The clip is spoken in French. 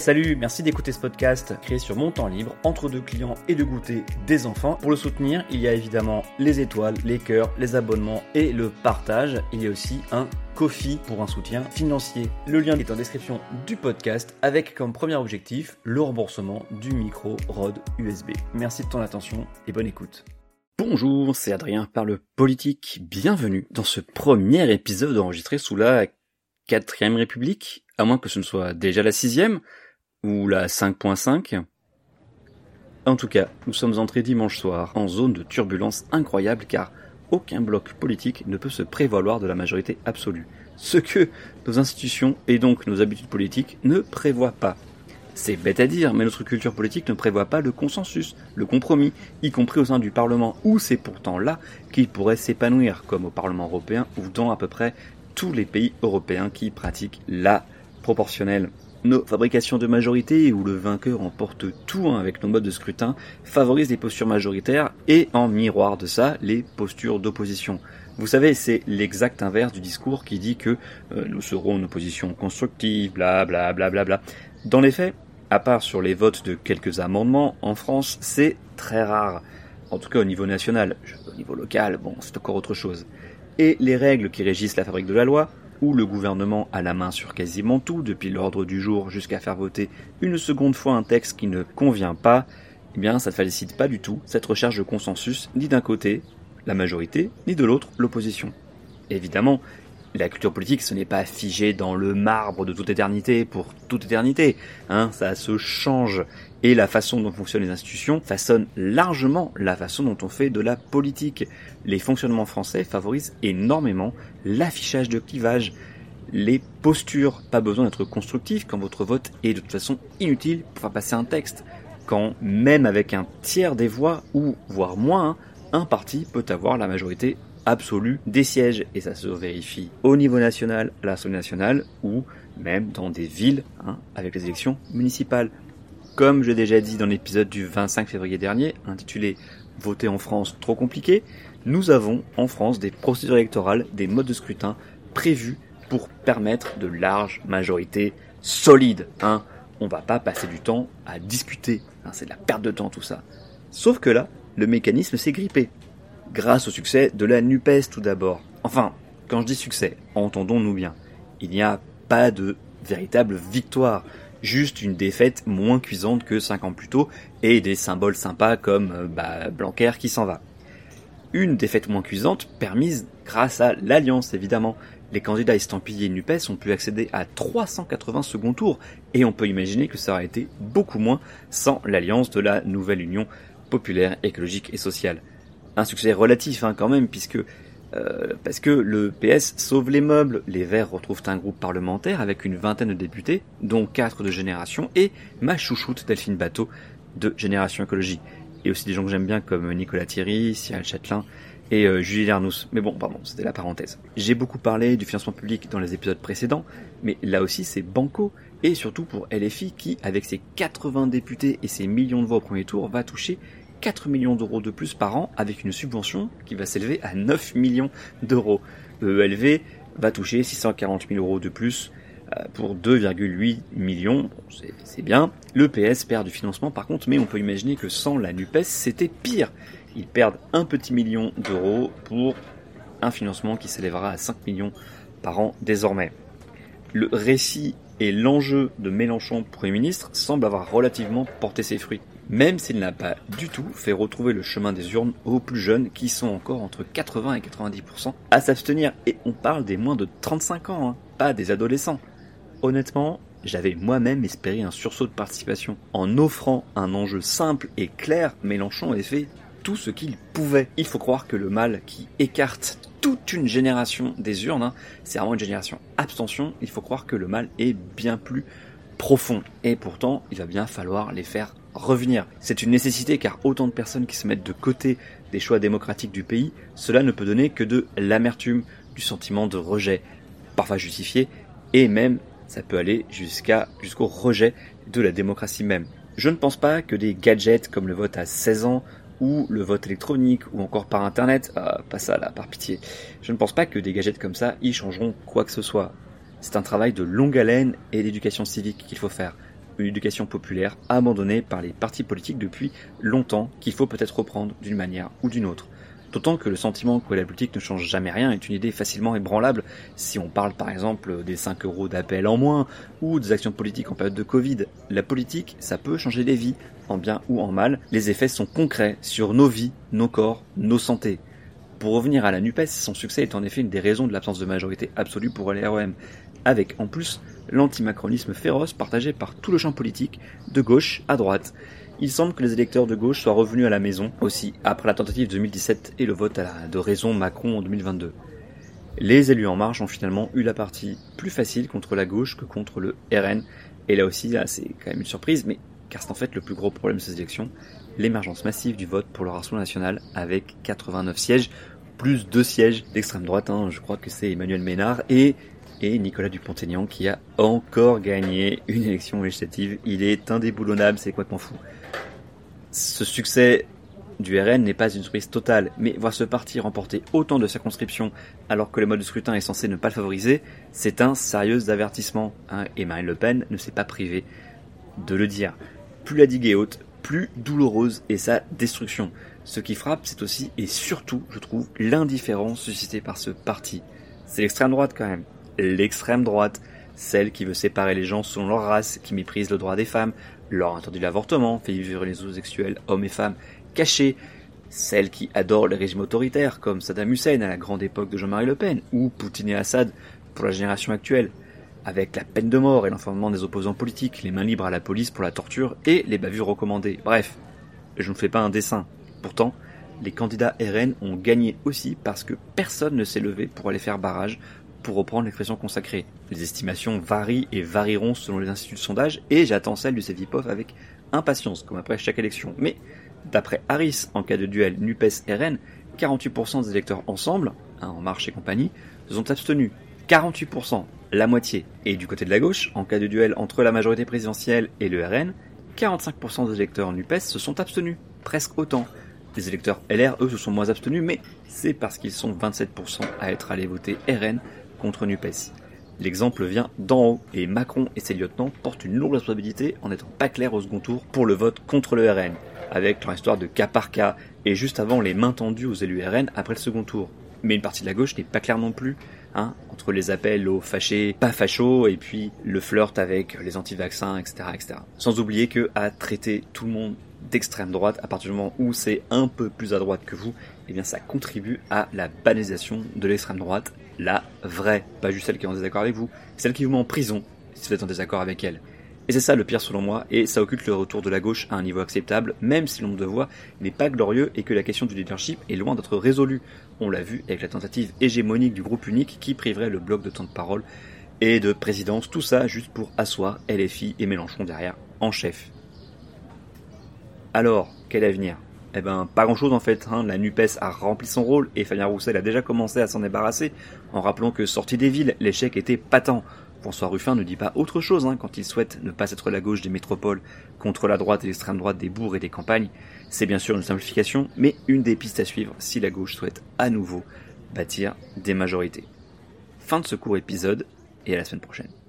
Salut, merci d'écouter ce podcast créé sur mon temps libre, entre deux clients et de goûter des enfants. Pour le soutenir, il y a évidemment les étoiles, les cœurs, les abonnements et le partage. Il y a aussi un Kofi pour un soutien financier. Le lien est en description du podcast avec comme premier objectif le remboursement du micro ROD USB. Merci de ton attention et bonne écoute. Bonjour, c'est Adrien par le politique. Bienvenue dans ce premier épisode enregistré sous la 4ème République, à moins que ce ne soit déjà la sixième ou la 5.5. En tout cas, nous sommes entrés dimanche soir en zone de turbulence incroyable car aucun bloc politique ne peut se prévaloir de la majorité absolue. Ce que nos institutions et donc nos habitudes politiques ne prévoient pas. C'est bête à dire, mais notre culture politique ne prévoit pas le consensus, le compromis, y compris au sein du Parlement, où c'est pourtant là qu'il pourrait s'épanouir, comme au Parlement européen ou dans à peu près tous les pays européens qui pratiquent la proportionnelle. Nos fabrications de majorité, où le vainqueur emporte tout hein, avec nos modes de scrutin, favorisent les postures majoritaires et en miroir de ça, les postures d'opposition. Vous savez, c'est l'exact inverse du discours qui dit que euh, nous serons une opposition constructive, bla bla bla bla bla. Dans les faits, à part sur les votes de quelques amendements, en France, c'est très rare. En tout cas au niveau national. Au niveau local, bon, c'est encore autre chose. Et les règles qui régissent la fabrique de la loi, où le gouvernement a la main sur quasiment tout, depuis l'ordre du jour jusqu'à faire voter une seconde fois un texte qui ne convient pas, eh bien ça ne facilite pas du tout cette recherche de consensus, ni d'un côté la majorité, ni de l'autre l'opposition. Évidemment, la culture politique, ce n'est pas figé dans le marbre de toute éternité pour toute éternité. Hein, ça se change. Et la façon dont fonctionnent les institutions façonne largement la façon dont on fait de la politique. Les fonctionnements français favorisent énormément l'affichage de clivage, les postures. Pas besoin d'être constructif quand votre vote est de toute façon inutile pour faire passer un texte. Quand même avec un tiers des voix, ou voire moins, un parti peut avoir la majorité absolue des sièges. Et ça se vérifie au niveau national, à l'Assemblée nationale, ou même dans des villes, hein, avec les élections municipales. Comme j'ai déjà dit dans l'épisode du 25 février dernier, intitulé Voter en France trop compliqué, nous avons en France des procédures électorales, des modes de scrutin prévus pour permettre de larges majorités solides. Hein. On va pas passer du temps à discuter, hein, c'est de la perte de temps tout ça. Sauf que là, le mécanisme s'est grippé grâce au succès de la NUPES tout d'abord. Enfin, quand je dis succès, entendons-nous bien, il n'y a pas de véritable victoire, juste une défaite moins cuisante que 5 ans plus tôt et des symboles sympas comme euh, bah, Blanquer qui s'en va. Une défaite moins cuisante permise grâce à l'alliance évidemment. Les candidats estampillés NUPES ont pu accéder à 380 second tours et on peut imaginer que ça aurait été beaucoup moins sans l'alliance de la nouvelle union populaire, écologique et sociale un succès relatif hein, quand même, puisque euh, parce que le PS sauve les meubles, les Verts retrouvent un groupe parlementaire avec une vingtaine de députés, dont quatre de Génération, et ma chouchoute Delphine Bateau de Génération Écologie. Et aussi des gens que j'aime bien comme Nicolas Thierry, Cyril Châtelain et euh, Julie Lernous. Mais bon, pardon, c'était la parenthèse. J'ai beaucoup parlé du financement public dans les épisodes précédents, mais là aussi c'est banco, et surtout pour LFI qui, avec ses 80 députés et ses millions de voix au premier tour, va toucher 4 millions d'euros de plus par an avec une subvention qui va s'élever à 9 millions d'euros. Le ELV va toucher 640 000 euros de plus euh, pour 2,8 millions, c'est bien. Le PS perd du financement par contre, mais on peut imaginer que sans la NUPES, c'était pire. Ils perdent un petit million d'euros pour un financement qui s'élèvera à 5 millions par an désormais. Le récit et l'enjeu de Mélenchon Premier ministre semblent avoir relativement porté ses fruits même s'il n'a pas du tout fait retrouver le chemin des urnes aux plus jeunes qui sont encore entre 80 et 90% à s'abstenir. Et on parle des moins de 35 ans, hein, pas des adolescents. Honnêtement, j'avais moi-même espéré un sursaut de participation. En offrant un enjeu simple et clair, Mélenchon a fait tout ce qu'il pouvait. Il faut croire que le mal qui écarte toute une génération des urnes, hein, c'est vraiment une génération abstention, il faut croire que le mal est bien plus profond. Et pourtant, il va bien falloir les faire revenir. C'est une nécessité car autant de personnes qui se mettent de côté des choix démocratiques du pays, cela ne peut donner que de l'amertume, du sentiment de rejet, parfois justifié, et même ça peut aller jusqu'à jusqu'au rejet de la démocratie même. Je ne pense pas que des gadgets comme le vote à 16 ans ou le vote électronique ou encore par internet, ah, pas ça là, par pitié. Je ne pense pas que des gadgets comme ça y changeront quoi que ce soit. C'est un travail de longue haleine et d'éducation civique qu'il faut faire une éducation populaire abandonnée par les partis politiques depuis longtemps qu'il faut peut-être reprendre d'une manière ou d'une autre. D'autant que le sentiment que la politique ne change jamais rien est une idée facilement ébranlable si on parle par exemple des 5 euros d'appel en moins ou des actions politiques en période de Covid. La politique, ça peut changer les vies, en bien ou en mal. Les effets sont concrets sur nos vies, nos corps, nos santé. Pour revenir à la NUPES, son succès est en effet une des raisons de l'absence de majorité absolue pour les REM, avec en plus l'antimacronisme féroce partagé par tout le champ politique, de gauche à droite. Il semble que les électeurs de gauche soient revenus à la maison aussi, après la tentative de 2017 et le vote à la, de raison Macron en 2022. Les élus en marche ont finalement eu la partie plus facile contre la gauche que contre le RN, et là aussi, là, c'est quand même une surprise, mais car c'est en fait le plus gros problème de ces élections, l'émergence massive du vote pour le Rassemblement national avec 89 sièges, plus deux sièges d'extrême droite, hein, je crois que c'est Emmanuel Ménard, et et Nicolas Dupont-Aignan qui a encore gagné une élection législative. Il est indéboulonnable, c'est complètement fou. Ce succès du RN n'est pas une surprise totale, mais voir ce parti remporter autant de circonscriptions alors que le mode de scrutin est censé ne pas le favoriser, c'est un sérieux avertissement. Hein, et Marine Le Pen ne s'est pas privée de le dire. Plus la digue est haute, plus douloureuse est sa destruction. Ce qui frappe, c'est aussi et surtout, je trouve, l'indifférence suscitée par ce parti. C'est l'extrême droite quand même l'extrême droite, celle qui veut séparer les gens selon leur race, qui méprise le droit des femmes, leur interdit l'avortement, fait vivre les homosexuels, hommes et femmes, cachés, celle qui adore les régimes autoritaires, comme Saddam Hussein à la grande époque de Jean-Marie Le Pen, ou Poutine et Assad pour la génération actuelle, avec la peine de mort et l'enfermement des opposants politiques, les mains libres à la police pour la torture et les bavures recommandées. Bref, je ne fais pas un dessin. Pourtant, les candidats RN ont gagné aussi parce que personne ne s'est levé pour aller faire barrage pour reprendre l'expression consacrée. Les estimations varient et varieront selon les instituts de sondage, et j'attends celle du CEVIPOF avec impatience, comme après chaque élection. Mais, d'après Harris, en cas de duel NUPES-RN, 48% des électeurs ensemble, hein, En Marche et compagnie, se sont abstenus. 48%, la moitié. Et du côté de la gauche, en cas de duel entre la majorité présidentielle et le RN, 45% des électeurs NUPES se sont abstenus. Presque autant. Les électeurs LR, eux, se sont moins abstenus, mais c'est parce qu'ils sont 27% à être allés voter RN contre NUPES. L'exemple vient d'en haut et Macron et ses lieutenants portent une lourde responsabilité en n'étant pas clairs au second tour pour le vote contre le RN, avec leur histoire de cas par cas et juste avant les mains tendues aux élus RN après le second tour. Mais une partie de la gauche n'est pas claire non plus, hein, entre les appels aux fâchés, pas fachos, et puis le flirt avec les anti-vaccins, etc., etc. Sans oublier que à traiter tout le monde d'extrême droite, à partir du moment où c'est un peu plus à droite que vous, eh bien ça contribue à la banalisation de l'extrême droite la vraie, pas juste celle qui est en désaccord avec vous, celle qui vous met en prison si vous êtes en désaccord avec elle. Et c'est ça le pire selon moi, et ça occulte le retour de la gauche à un niveau acceptable, même si le nombre de voix n'est pas glorieux et que la question du leadership est loin d'être résolue. On l'a vu avec la tentative hégémonique du groupe unique qui priverait le bloc de temps de parole et de présidence, tout ça juste pour asseoir LFI et Mélenchon derrière en chef. Alors, quel avenir? Eh ben, pas grand chose en fait. Hein. La NUPES a rempli son rôle et Fabien Roussel a déjà commencé à s'en débarrasser en rappelant que sorti des villes, l'échec était patent. François Ruffin ne dit pas autre chose hein, quand il souhaite ne pas être la gauche des métropoles contre la droite et l'extrême droite des bourgs et des campagnes. C'est bien sûr une simplification, mais une des pistes à suivre si la gauche souhaite à nouveau bâtir des majorités. Fin de ce court épisode et à la semaine prochaine.